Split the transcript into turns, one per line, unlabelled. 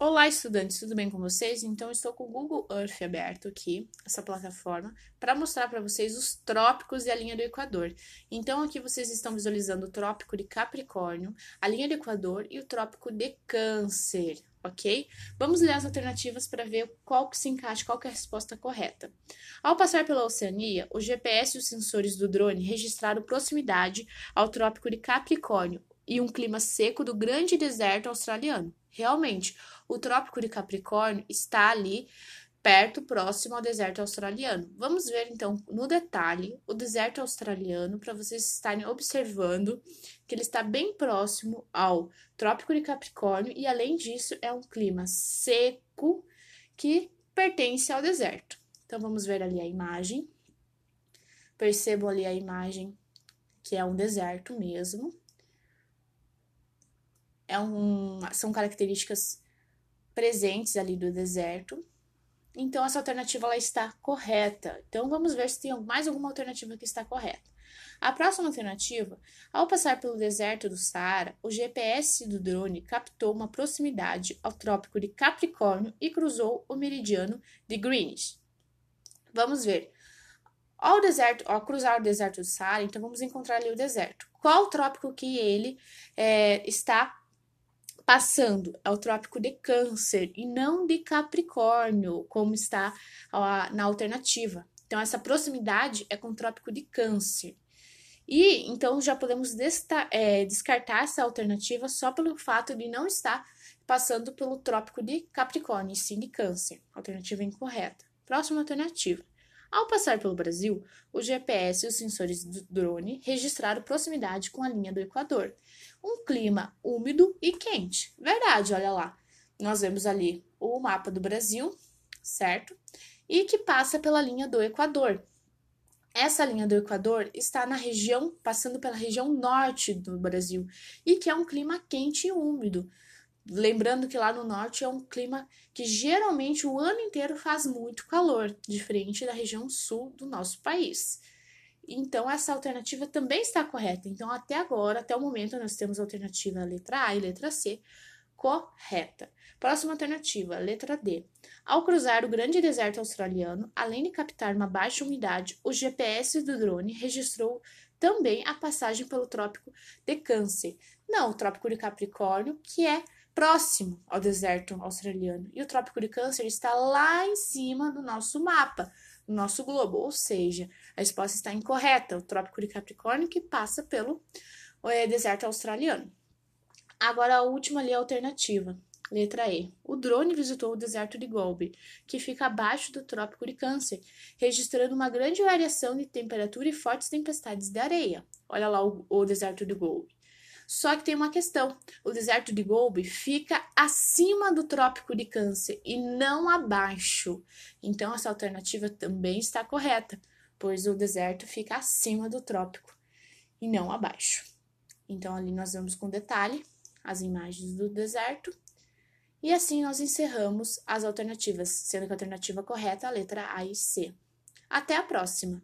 Olá, estudantes, tudo bem com vocês? Então, estou com o Google Earth aberto aqui, essa plataforma, para mostrar para vocês os trópicos e a linha do Equador. Então, aqui vocês estão visualizando o trópico de Capricórnio, a linha do Equador e o trópico de Câncer, ok? Vamos ler as alternativas para ver qual que se encaixa, qual que é a resposta correta. Ao passar pela Oceania, o GPS e os sensores do drone registraram proximidade ao trópico de Capricórnio e um clima seco do grande deserto australiano. Realmente, o Trópico de Capricórnio está ali perto, próximo ao deserto australiano. Vamos ver então no detalhe o deserto australiano para vocês estarem observando que ele está bem próximo ao Trópico de Capricórnio e além disso é um clima seco que pertence ao deserto. Então vamos ver ali a imagem. Percebam ali a imagem que é um deserto mesmo é um, são características presentes ali do deserto. Então, essa alternativa ela está correta. Então, vamos ver se tem mais alguma alternativa que está correta. A próxima alternativa, ao passar pelo deserto do Saara, o GPS do drone captou uma proximidade ao trópico de Capricórnio e cruzou o meridiano de Greenwich. Vamos ver. Ao deserto, ao cruzar o deserto do Saara, então vamos encontrar ali o deserto. Qual o trópico que ele é, está passando ao trópico de Câncer e não de Capricórnio, como está na alternativa. Então, essa proximidade é com o trópico de Câncer. E então já podemos é, descartar essa alternativa só pelo fato de não estar passando pelo trópico de Capricórnio, e sim de Câncer. Alternativa incorreta. Próxima alternativa. Ao passar pelo Brasil, o GPS e os sensores do drone registraram proximidade com a linha do Equador. Um clima úmido e quente. Verdade, olha lá. Nós vemos ali o mapa do Brasil, certo? E que passa pela linha do Equador. Essa linha do Equador está na região, passando pela região norte do Brasil, e que é um clima quente e úmido. Lembrando que lá no norte é um clima que geralmente o ano inteiro faz muito calor, diferente da região sul do nosso país. Então, essa alternativa também está correta. Então, até agora, até o momento, nós temos a alternativa letra A e letra C correta. Próxima alternativa, letra D. Ao cruzar o grande deserto australiano, além de captar uma baixa umidade, o GPS do drone registrou também a passagem pelo trópico de Câncer. Não, o trópico de Capricórnio, que é próximo ao deserto australiano. E o Trópico de Câncer está lá em cima do nosso mapa, do nosso globo. Ou seja, a resposta está incorreta. O Trópico de Capricórnio que passa pelo é, deserto australiano. Agora a última ali, a alternativa. Letra E. O drone visitou o deserto de Gobi, que fica abaixo do Trópico de Câncer, registrando uma grande variação de temperatura e fortes tempestades de areia. Olha lá o, o deserto de Gobi. Só que tem uma questão: o deserto de Gobi fica acima do trópico de Câncer e não abaixo. Então, essa alternativa também está correta, pois o deserto fica acima do trópico e não abaixo. Então, ali nós vemos com detalhe as imagens do deserto. E assim nós encerramos as alternativas, sendo que a alternativa correta é a letra A e C. Até a próxima!